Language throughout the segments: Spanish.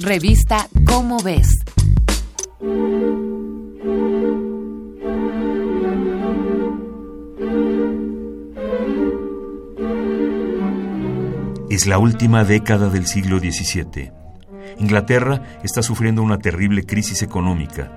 Revista Cómo ves. Es la última década del siglo XVII. Inglaterra está sufriendo una terrible crisis económica.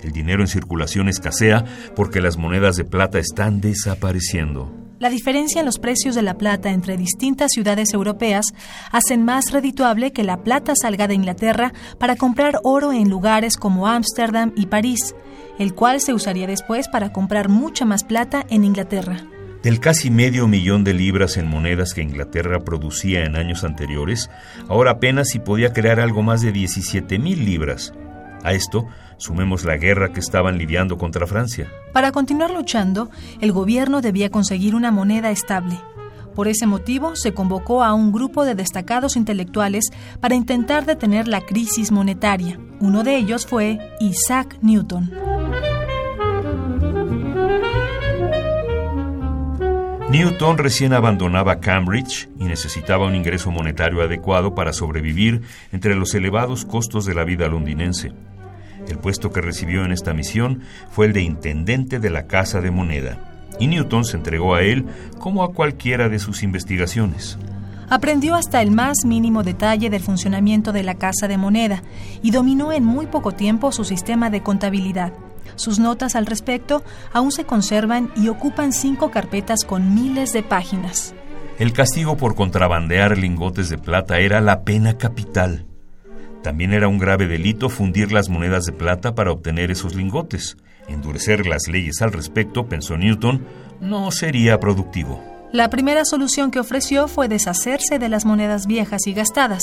El dinero en circulación escasea porque las monedas de plata están desapareciendo. La diferencia en los precios de la plata entre distintas ciudades europeas hacen más redituable que la plata salga de Inglaterra para comprar oro en lugares como Ámsterdam y París, el cual se usaría después para comprar mucha más plata en Inglaterra. Del casi medio millón de libras en monedas que Inglaterra producía en años anteriores, ahora apenas si podía crear algo más de 17 mil libras. A esto sumemos la guerra que estaban lidiando contra Francia. Para continuar luchando, el gobierno debía conseguir una moneda estable. Por ese motivo, se convocó a un grupo de destacados intelectuales para intentar detener la crisis monetaria. Uno de ellos fue Isaac Newton. Newton recién abandonaba Cambridge y necesitaba un ingreso monetario adecuado para sobrevivir entre los elevados costos de la vida londinense. El puesto que recibió en esta misión fue el de intendente de la Casa de Moneda, y Newton se entregó a él como a cualquiera de sus investigaciones. Aprendió hasta el más mínimo detalle del funcionamiento de la Casa de Moneda y dominó en muy poco tiempo su sistema de contabilidad. Sus notas al respecto aún se conservan y ocupan cinco carpetas con miles de páginas. El castigo por contrabandear lingotes de plata era la pena capital. También era un grave delito fundir las monedas de plata para obtener esos lingotes. Endurecer las leyes al respecto, pensó Newton, no sería productivo. La primera solución que ofreció fue deshacerse de las monedas viejas y gastadas.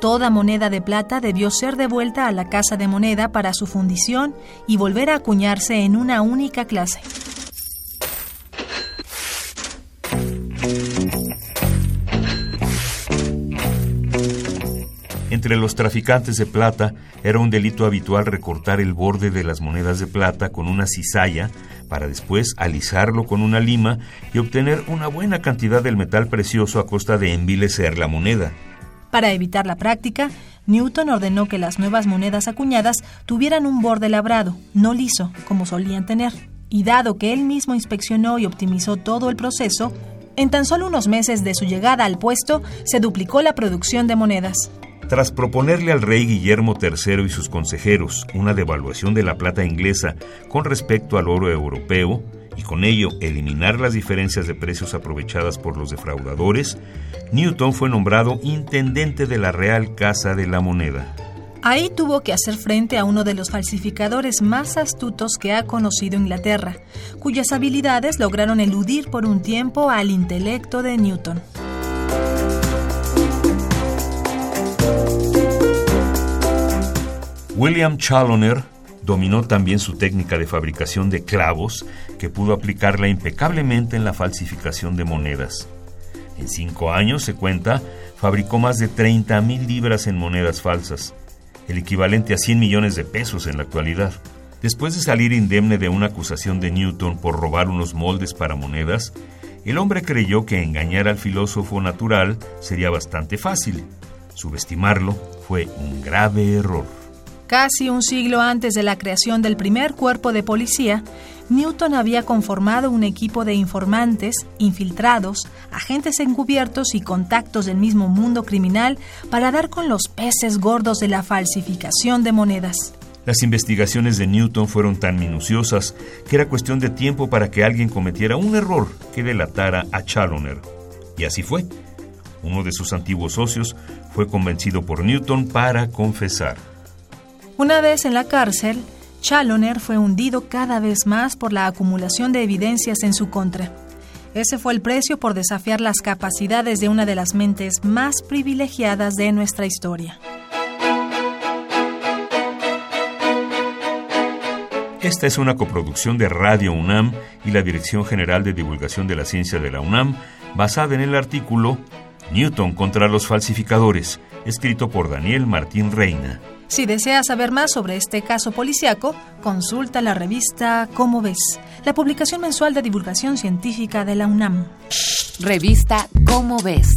Toda moneda de plata debió ser devuelta a la casa de moneda para su fundición y volver a acuñarse en una única clase. Entre los traficantes de plata era un delito habitual recortar el borde de las monedas de plata con una cizalla para después alisarlo con una lima y obtener una buena cantidad del metal precioso a costa de envilecer la moneda. Para evitar la práctica, Newton ordenó que las nuevas monedas acuñadas tuvieran un borde labrado, no liso, como solían tener. Y dado que él mismo inspeccionó y optimizó todo el proceso, en tan solo unos meses de su llegada al puesto se duplicó la producción de monedas. Tras proponerle al rey Guillermo III y sus consejeros una devaluación de la plata inglesa con respecto al oro europeo, y con ello eliminar las diferencias de precios aprovechadas por los defraudadores, Newton fue nombrado intendente de la Real Casa de la Moneda. Ahí tuvo que hacer frente a uno de los falsificadores más astutos que ha conocido Inglaterra, cuyas habilidades lograron eludir por un tiempo al intelecto de Newton. William Chaloner dominó también su técnica de fabricación de clavos, que pudo aplicarla impecablemente en la falsificación de monedas. En cinco años, se cuenta, fabricó más de 30.000 libras en monedas falsas, el equivalente a 100 millones de pesos en la actualidad. Después de salir indemne de una acusación de Newton por robar unos moldes para monedas, el hombre creyó que engañar al filósofo natural sería bastante fácil. Subestimarlo fue un grave error. Casi un siglo antes de la creación del primer cuerpo de policía, Newton había conformado un equipo de informantes, infiltrados, agentes encubiertos y contactos del mismo mundo criminal para dar con los peces gordos de la falsificación de monedas. Las investigaciones de Newton fueron tan minuciosas que era cuestión de tiempo para que alguien cometiera un error que delatara a Chaloner. Y así fue. Uno de sus antiguos socios fue convencido por Newton para confesar. Una vez en la cárcel, Chaloner fue hundido cada vez más por la acumulación de evidencias en su contra. Ese fue el precio por desafiar las capacidades de una de las mentes más privilegiadas de nuestra historia. Esta es una coproducción de Radio UNAM y la Dirección General de Divulgación de la Ciencia de la UNAM, basada en el artículo Newton contra los falsificadores, escrito por Daniel Martín Reina. Si deseas saber más sobre este caso policiaco, consulta la revista Cómo ves, la publicación mensual de divulgación científica de la UNAM. Revista Cómo ves